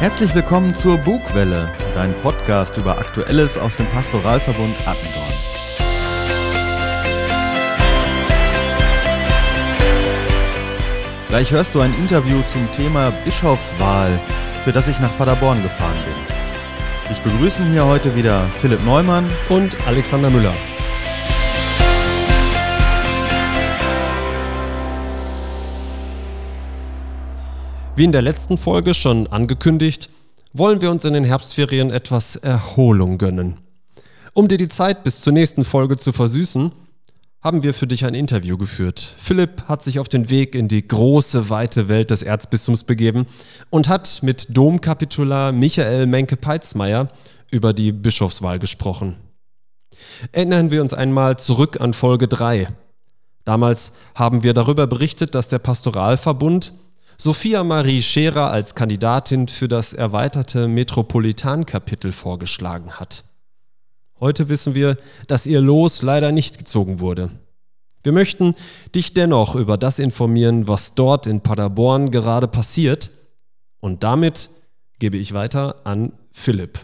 Herzlich willkommen zur Bugwelle, dein Podcast über Aktuelles aus dem Pastoralverbund Attendorn. Gleich hörst du ein Interview zum Thema Bischofswahl, für das ich nach Paderborn gefahren bin. Ich begrüßen hier heute wieder Philipp Neumann und Alexander Müller. Wie in der letzten Folge schon angekündigt, wollen wir uns in den Herbstferien etwas Erholung gönnen. Um dir die Zeit bis zur nächsten Folge zu versüßen, haben wir für dich ein Interview geführt. Philipp hat sich auf den Weg in die große, weite Welt des Erzbistums begeben und hat mit Domkapitular Michael Menke-Peitzmeier über die Bischofswahl gesprochen. Erinnern wir uns einmal zurück an Folge 3. Damals haben wir darüber berichtet, dass der Pastoralverbund Sophia Marie Scherer als Kandidatin für das erweiterte Metropolitankapitel vorgeschlagen hat. Heute wissen wir, dass ihr Los leider nicht gezogen wurde. Wir möchten dich dennoch über das informieren, was dort in Paderborn gerade passiert. Und damit gebe ich weiter an Philipp.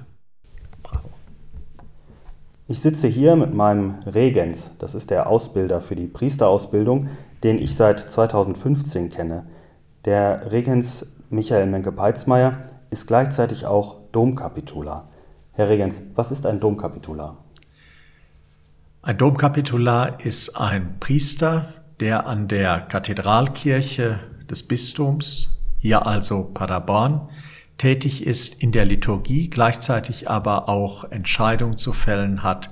Ich sitze hier mit meinem Regens, das ist der Ausbilder für die Priesterausbildung, den ich seit 2015 kenne. Der Regens Michael Menke-Peitzmeier ist gleichzeitig auch Domkapitular. Herr Regens, was ist ein Domkapitular? Ein Domkapitular ist ein Priester, der an der Kathedralkirche des Bistums, hier also Paderborn, tätig ist in der Liturgie, gleichzeitig aber auch Entscheidungen zu fällen hat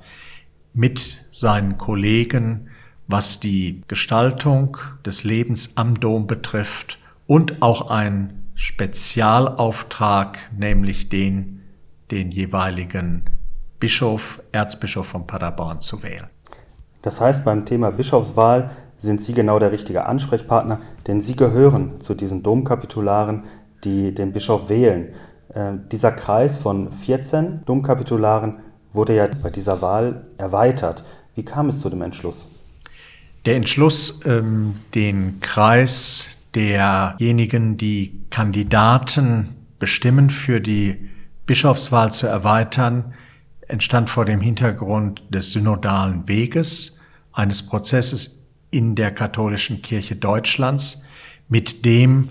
mit seinen Kollegen, was die Gestaltung des Lebens am Dom betrifft und auch ein Spezialauftrag, nämlich den, den jeweiligen Bischof, Erzbischof von Paderborn zu wählen. Das heißt, beim Thema Bischofswahl sind Sie genau der richtige Ansprechpartner, denn Sie gehören zu diesen Domkapitularen, die den Bischof wählen. Äh, dieser Kreis von 14 Domkapitularen wurde ja bei dieser Wahl erweitert. Wie kam es zu dem Entschluss? Der Entschluss, ähm, den Kreis derjenigen, die Kandidaten bestimmen für die Bischofswahl zu erweitern, entstand vor dem Hintergrund des synodalen Weges, eines Prozesses in der katholischen Kirche Deutschlands, mit dem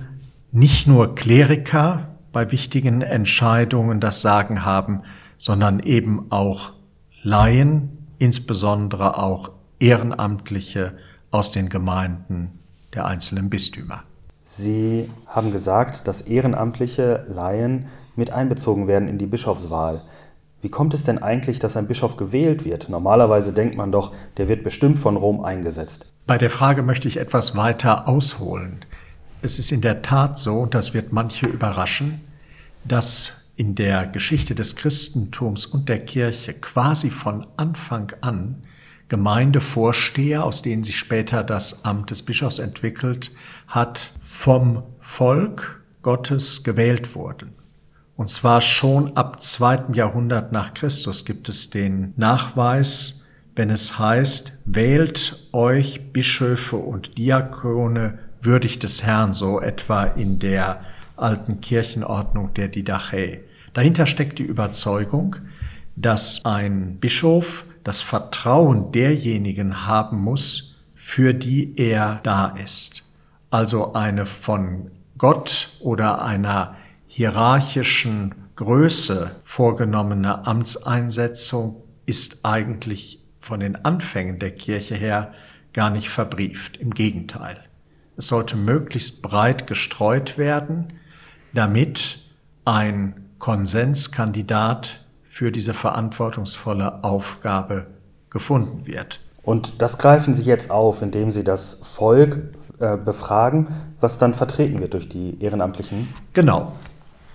nicht nur Kleriker bei wichtigen Entscheidungen das Sagen haben, sondern eben auch Laien, insbesondere auch Ehrenamtliche aus den Gemeinden der einzelnen Bistümer. Sie haben gesagt, dass ehrenamtliche Laien mit einbezogen werden in die Bischofswahl. Wie kommt es denn eigentlich, dass ein Bischof gewählt wird? Normalerweise denkt man doch, der wird bestimmt von Rom eingesetzt. Bei der Frage möchte ich etwas weiter ausholen. Es ist in der Tat so, und das wird manche überraschen, dass in der Geschichte des Christentums und der Kirche quasi von Anfang an Gemeindevorsteher, aus denen sich später das Amt des Bischofs entwickelt hat, vom Volk Gottes gewählt wurden. Und zwar schon ab zweiten Jahrhundert nach Christus gibt es den Nachweis, wenn es heißt, wählt euch Bischöfe und Diakone würdig des Herrn, so etwa in der alten Kirchenordnung der Didache. Dahinter steckt die Überzeugung, dass ein Bischof das Vertrauen derjenigen haben muss, für die er da ist. Also eine von Gott oder einer hierarchischen Größe vorgenommene Amtseinsetzung ist eigentlich von den Anfängen der Kirche her gar nicht verbrieft. Im Gegenteil. Es sollte möglichst breit gestreut werden, damit ein Konsenskandidat für diese verantwortungsvolle Aufgabe gefunden wird. Und das greifen Sie jetzt auf, indem Sie das Volk äh, befragen, was dann vertreten wird durch die Ehrenamtlichen? Genau.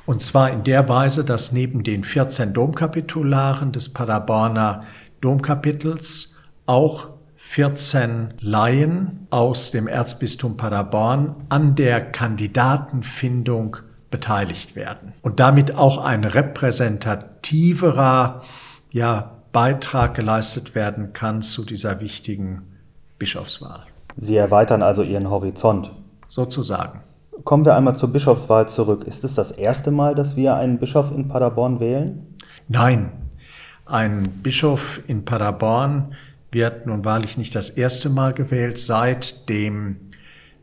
Und zwar in der Weise, dass neben den 14 Domkapitularen des Paderborner Domkapitels auch 14 Laien aus dem Erzbistum Paderborn an der Kandidatenfindung beteiligt werden und damit auch ein repräsentativerer ja, Beitrag geleistet werden kann zu dieser wichtigen Bischofswahl. Sie erweitern also Ihren Horizont. Sozusagen. Kommen wir einmal zur Bischofswahl zurück. Ist es das erste Mal, dass wir einen Bischof in Paderborn wählen? Nein, ein Bischof in Paderborn wird nun wahrlich nicht das erste Mal gewählt. Seit dem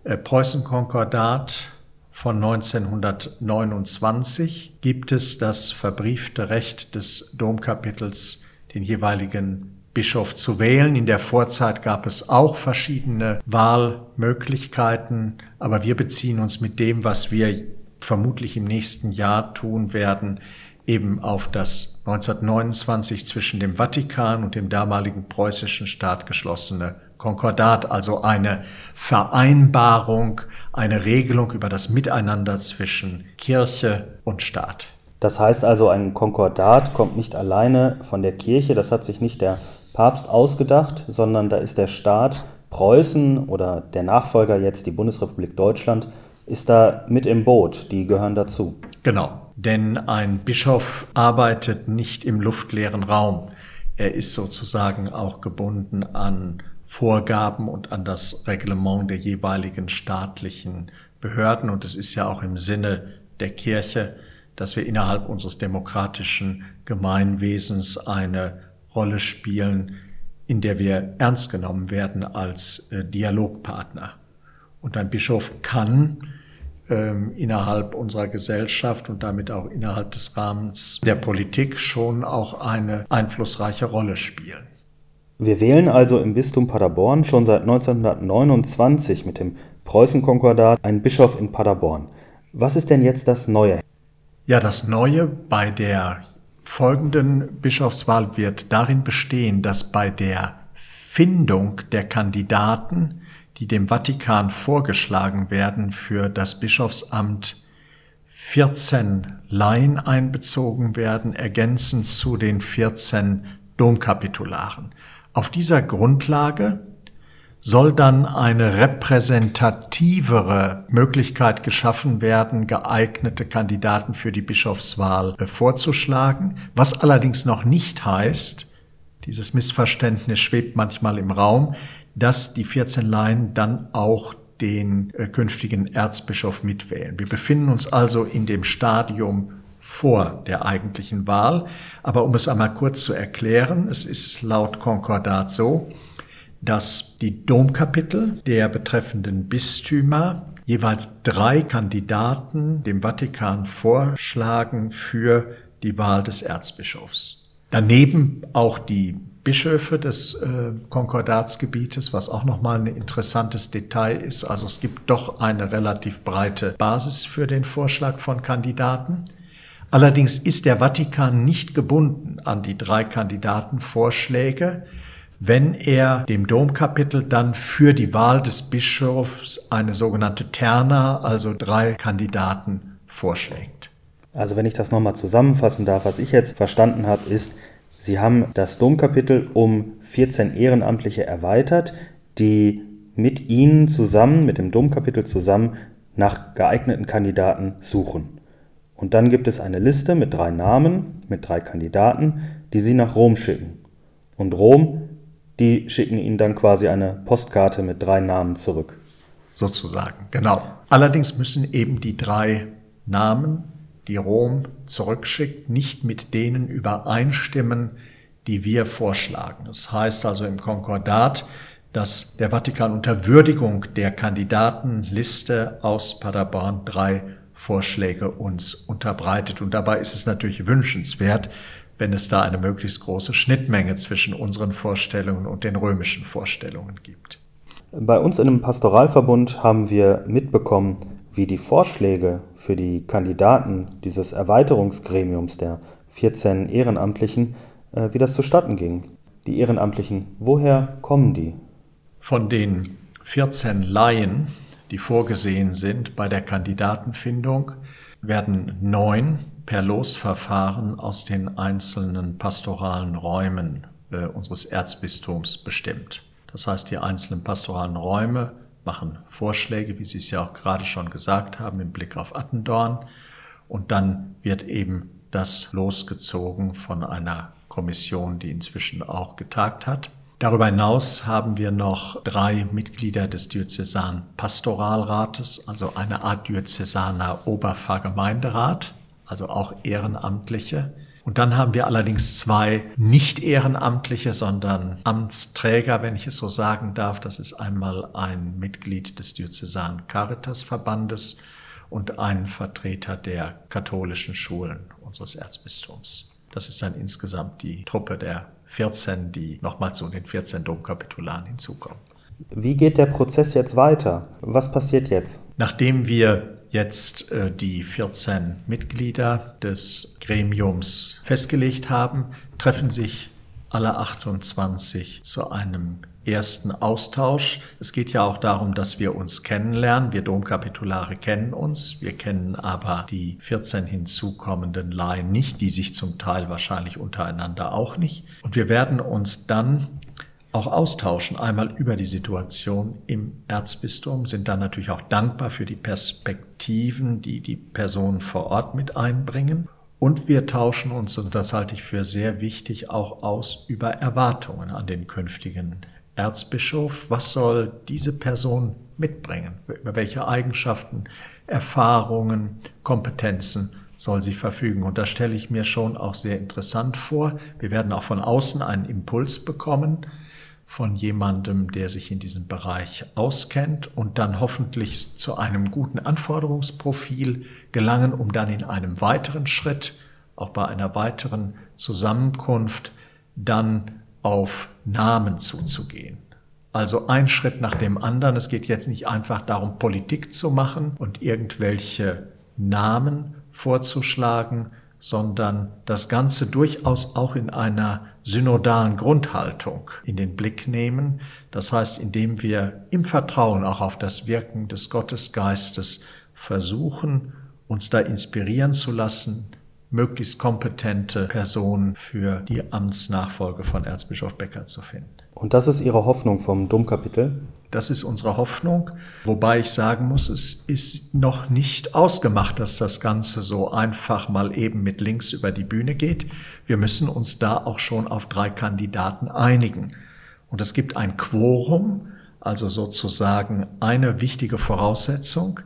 äh, Preußenkonkordat von 1929 gibt es das verbriefte Recht des Domkapitels, den jeweiligen Bischof zu wählen. In der Vorzeit gab es auch verschiedene Wahlmöglichkeiten, aber wir beziehen uns mit dem, was wir vermutlich im nächsten Jahr tun werden, eben auf das 1929 zwischen dem Vatikan und dem damaligen preußischen Staat geschlossene Konkordat, also eine Vereinbarung, eine Regelung über das Miteinander zwischen Kirche und Staat. Das heißt also, ein Konkordat kommt nicht alleine von der Kirche, das hat sich nicht der Papst ausgedacht, sondern da ist der Staat Preußen oder der Nachfolger jetzt die Bundesrepublik Deutschland ist da mit im Boot, die gehören dazu. Genau, denn ein Bischof arbeitet nicht im luftleeren Raum. Er ist sozusagen auch gebunden an Vorgaben und an das Reglement der jeweiligen staatlichen Behörden. Und es ist ja auch im Sinne der Kirche, dass wir innerhalb unseres demokratischen Gemeinwesens eine Rolle spielen, in der wir ernst genommen werden als äh, Dialogpartner. Und ein Bischof kann ähm, innerhalb unserer Gesellschaft und damit auch innerhalb des Rahmens der Politik schon auch eine einflussreiche Rolle spielen. Wir wählen also im Bistum Paderborn schon seit 1929 mit dem Preußenkonkordat einen Bischof in Paderborn. Was ist denn jetzt das Neue? Ja, das Neue bei der folgenden Bischofswahl wird darin bestehen, dass bei der Findung der Kandidaten, die dem Vatikan vorgeschlagen werden für das Bischofsamt, 14 Laien einbezogen werden, ergänzend zu den 14 Domkapitularen. Auf dieser Grundlage soll dann eine repräsentativere Möglichkeit geschaffen werden, geeignete Kandidaten für die Bischofswahl vorzuschlagen, was allerdings noch nicht heißt, dieses Missverständnis schwebt manchmal im Raum, dass die 14 Laien dann auch den äh, künftigen Erzbischof mitwählen. Wir befinden uns also in dem Stadium vor der eigentlichen Wahl. Aber um es einmal kurz zu erklären, es ist laut Konkordat so, dass die Domkapitel der betreffenden Bistümer jeweils drei Kandidaten dem Vatikan vorschlagen für die Wahl des Erzbischofs. Daneben auch die Bischöfe des äh, Konkordatsgebietes, was auch nochmal ein interessantes Detail ist. Also es gibt doch eine relativ breite Basis für den Vorschlag von Kandidaten. Allerdings ist der Vatikan nicht gebunden an die drei Kandidatenvorschläge, wenn er dem Domkapitel dann für die Wahl des Bischofs eine sogenannte Terna, also drei Kandidaten, vorschlägt. Also wenn ich das nochmal zusammenfassen darf, was ich jetzt verstanden habe, ist, Sie haben das Domkapitel um 14 Ehrenamtliche erweitert, die mit Ihnen zusammen, mit dem Domkapitel zusammen, nach geeigneten Kandidaten suchen. Und dann gibt es eine Liste mit drei Namen, mit drei Kandidaten, die Sie nach Rom schicken. Und Rom die schicken ihnen dann quasi eine Postkarte mit drei Namen zurück. Sozusagen, genau. Allerdings müssen eben die drei Namen, die Rom zurückschickt, nicht mit denen übereinstimmen, die wir vorschlagen. Das heißt also im Konkordat, dass der Vatikan unter Würdigung der Kandidatenliste aus Paderborn drei Vorschläge uns unterbreitet. Und dabei ist es natürlich wünschenswert, wenn es da eine möglichst große Schnittmenge zwischen unseren Vorstellungen und den römischen Vorstellungen gibt. Bei uns in dem Pastoralverbund haben wir mitbekommen, wie die Vorschläge für die Kandidaten dieses Erweiterungsgremiums der 14 Ehrenamtlichen, äh, wie das zustatten ging. Die Ehrenamtlichen, woher kommen die? Von den 14 Laien, die vorgesehen sind bei der Kandidatenfindung, werden neun per Losverfahren aus den einzelnen pastoralen Räumen äh, unseres Erzbistums bestimmt. Das heißt, die einzelnen pastoralen Räume machen Vorschläge, wie Sie es ja auch gerade schon gesagt haben, im Blick auf Attendorn. Und dann wird eben das losgezogen von einer Kommission, die inzwischen auch getagt hat. Darüber hinaus haben wir noch drei Mitglieder des Diözesan Pastoralrates, also eine Art Diözesaner Oberpfarrgemeinderat, also auch Ehrenamtliche. Und dann haben wir allerdings zwei nicht Ehrenamtliche, sondern Amtsträger, wenn ich es so sagen darf. Das ist einmal ein Mitglied des Diözesan Caritas Verbandes und ein Vertreter der katholischen Schulen unseres Erzbistums. Das ist dann insgesamt die Truppe der 14, die nochmal zu den 14 Domkapitularen hinzukommen. Wie geht der Prozess jetzt weiter? Was passiert jetzt? Nachdem wir jetzt äh, die 14 Mitglieder des Gremiums festgelegt haben, treffen sich alle 28 zu einem ersten Austausch. Es geht ja auch darum, dass wir uns kennenlernen. Wir Domkapitulare kennen uns, wir kennen aber die 14 hinzukommenden Laien nicht, die sich zum Teil wahrscheinlich untereinander auch nicht. Und wir werden uns dann auch austauschen, einmal über die Situation im Erzbistum, sind dann natürlich auch dankbar für die Perspektiven, die die Personen vor Ort mit einbringen. Und wir tauschen uns, und das halte ich für sehr wichtig, auch aus über Erwartungen an den künftigen Erzbischof. Was soll diese Person mitbringen? Über welche Eigenschaften, Erfahrungen, Kompetenzen soll sie verfügen? Und das stelle ich mir schon auch sehr interessant vor. Wir werden auch von außen einen Impuls bekommen von jemandem, der sich in diesem Bereich auskennt und dann hoffentlich zu einem guten Anforderungsprofil gelangen, um dann in einem weiteren Schritt, auch bei einer weiteren Zusammenkunft, dann auf Namen zuzugehen. Also ein Schritt nach dem anderen. Es geht jetzt nicht einfach darum, Politik zu machen und irgendwelche Namen vorzuschlagen, sondern das Ganze durchaus auch in einer synodalen Grundhaltung in den Blick nehmen. Das heißt, indem wir im Vertrauen auch auf das Wirken des Gottesgeistes versuchen, uns da inspirieren zu lassen, möglichst kompetente Personen für die Amtsnachfolge von Erzbischof Becker zu finden. Und das ist Ihre Hoffnung vom Domkapitel? Das ist unsere Hoffnung, wobei ich sagen muss, es ist noch nicht ausgemacht, dass das Ganze so einfach mal eben mit links über die Bühne geht. Wir müssen uns da auch schon auf drei Kandidaten einigen. Und es gibt ein Quorum, also sozusagen eine wichtige Voraussetzung,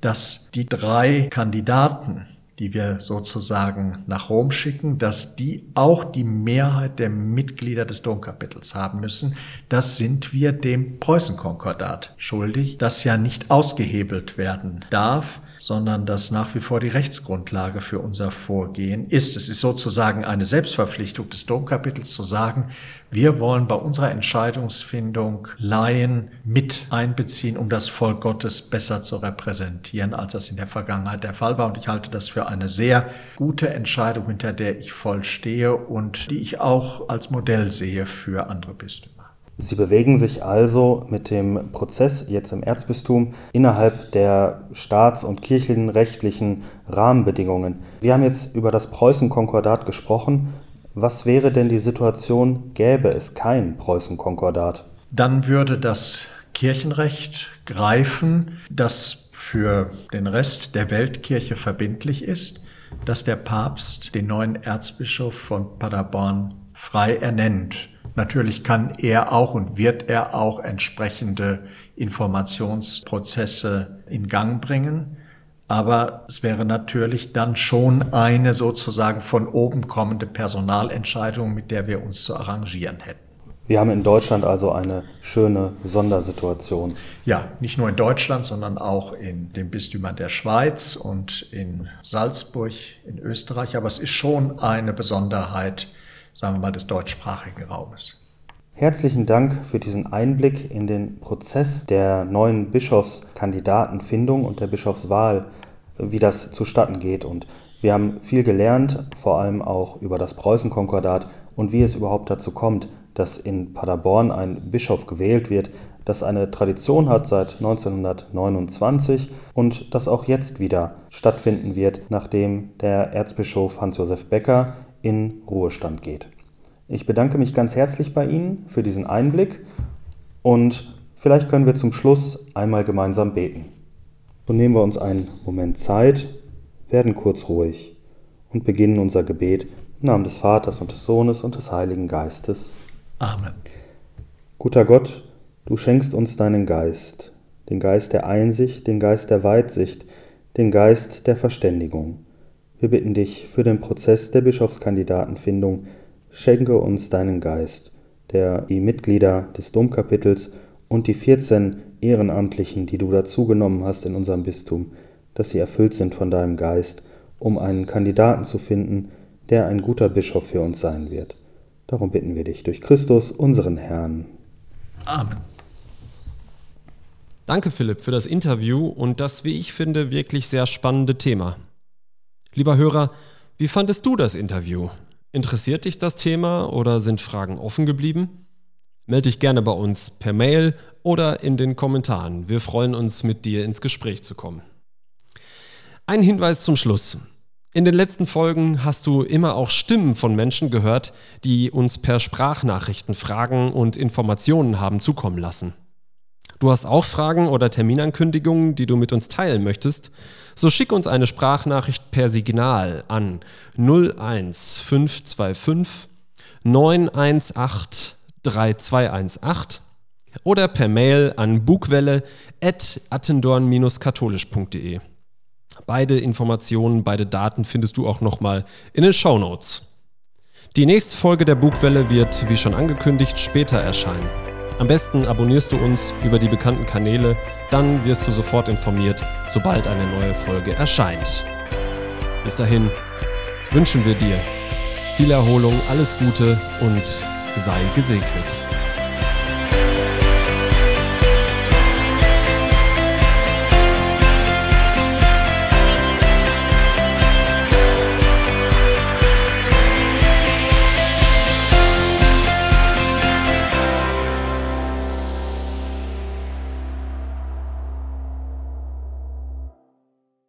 dass die drei Kandidaten die wir sozusagen nach Rom schicken, dass die auch die Mehrheit der Mitglieder des Domkapitels haben müssen. Das sind wir dem Preußenkonkordat schuldig, das ja nicht ausgehebelt werden darf sondern das nach wie vor die Rechtsgrundlage für unser Vorgehen ist. Es ist sozusagen eine Selbstverpflichtung des Domkapitels zu sagen, wir wollen bei unserer Entscheidungsfindung Laien mit einbeziehen, um das Volk Gottes besser zu repräsentieren, als das in der Vergangenheit der Fall war. Und ich halte das für eine sehr gute Entscheidung, hinter der ich voll stehe und die ich auch als Modell sehe für andere Bistümer. Sie bewegen sich also mit dem Prozess jetzt im Erzbistum innerhalb der staats- und kirchenrechtlichen Rahmenbedingungen. Wir haben jetzt über das Preußenkonkordat gesprochen. Was wäre denn die Situation, gäbe es kein Preußenkonkordat? Dann würde das Kirchenrecht greifen, das für den Rest der Weltkirche verbindlich ist, dass der Papst den neuen Erzbischof von Paderborn frei ernennt Natürlich kann er auch und wird er auch entsprechende Informationsprozesse in Gang bringen. Aber es wäre natürlich dann schon eine sozusagen von oben kommende Personalentscheidung, mit der wir uns zu arrangieren hätten. Wir haben in Deutschland also eine schöne Sondersituation. Ja, nicht nur in Deutschland, sondern auch in den Bistümern der Schweiz und in Salzburg, in Österreich. Aber es ist schon eine Besonderheit, sagen wir mal, des deutschsprachigen Raumes. Herzlichen Dank für diesen Einblick in den Prozess der neuen Bischofskandidatenfindung und der Bischofswahl, wie das zustatten geht. Und wir haben viel gelernt, vor allem auch über das Preußenkonkordat und wie es überhaupt dazu kommt, dass in Paderborn ein Bischof gewählt wird, das eine Tradition hat seit 1929 und das auch jetzt wieder stattfinden wird, nachdem der Erzbischof Hans-Josef Becker in Ruhestand geht. Ich bedanke mich ganz herzlich bei Ihnen für diesen Einblick und vielleicht können wir zum Schluss einmal gemeinsam beten. So nehmen wir uns einen Moment Zeit, werden kurz ruhig und beginnen unser Gebet im Namen des Vaters und des Sohnes und des Heiligen Geistes. Amen. Guter Gott, du schenkst uns deinen Geist, den Geist der Einsicht, den Geist der Weitsicht, den Geist der Verständigung. Wir bitten dich für den Prozess der Bischofskandidatenfindung, schenke uns deinen Geist, der die Mitglieder des Domkapitels und die 14 Ehrenamtlichen, die du dazugenommen hast in unserem Bistum, dass sie erfüllt sind von deinem Geist, um einen Kandidaten zu finden, der ein guter Bischof für uns sein wird. Darum bitten wir dich durch Christus, unseren Herrn. Amen. Danke, Philipp, für das Interview und das, wie ich finde, wirklich sehr spannende Thema. Lieber Hörer, wie fandest du das Interview? Interessiert dich das Thema oder sind Fragen offen geblieben? Melde dich gerne bei uns per Mail oder in den Kommentaren. Wir freuen uns, mit dir ins Gespräch zu kommen. Ein Hinweis zum Schluss. In den letzten Folgen hast du immer auch Stimmen von Menschen gehört, die uns per Sprachnachrichten Fragen und Informationen haben zukommen lassen. Du hast auch Fragen oder Terminankündigungen, die du mit uns teilen möchtest, so schick uns eine Sprachnachricht per Signal an 01525 918 3218 oder per Mail an bugwelle.attendorn-katholisch.de. Beide Informationen, beide Daten findest du auch nochmal in den Show Notes. Die nächste Folge der Bugwelle wird, wie schon angekündigt, später erscheinen. Am besten abonnierst du uns über die bekannten Kanäle, dann wirst du sofort informiert, sobald eine neue Folge erscheint. Bis dahin wünschen wir dir viel Erholung, alles Gute und sei gesegnet.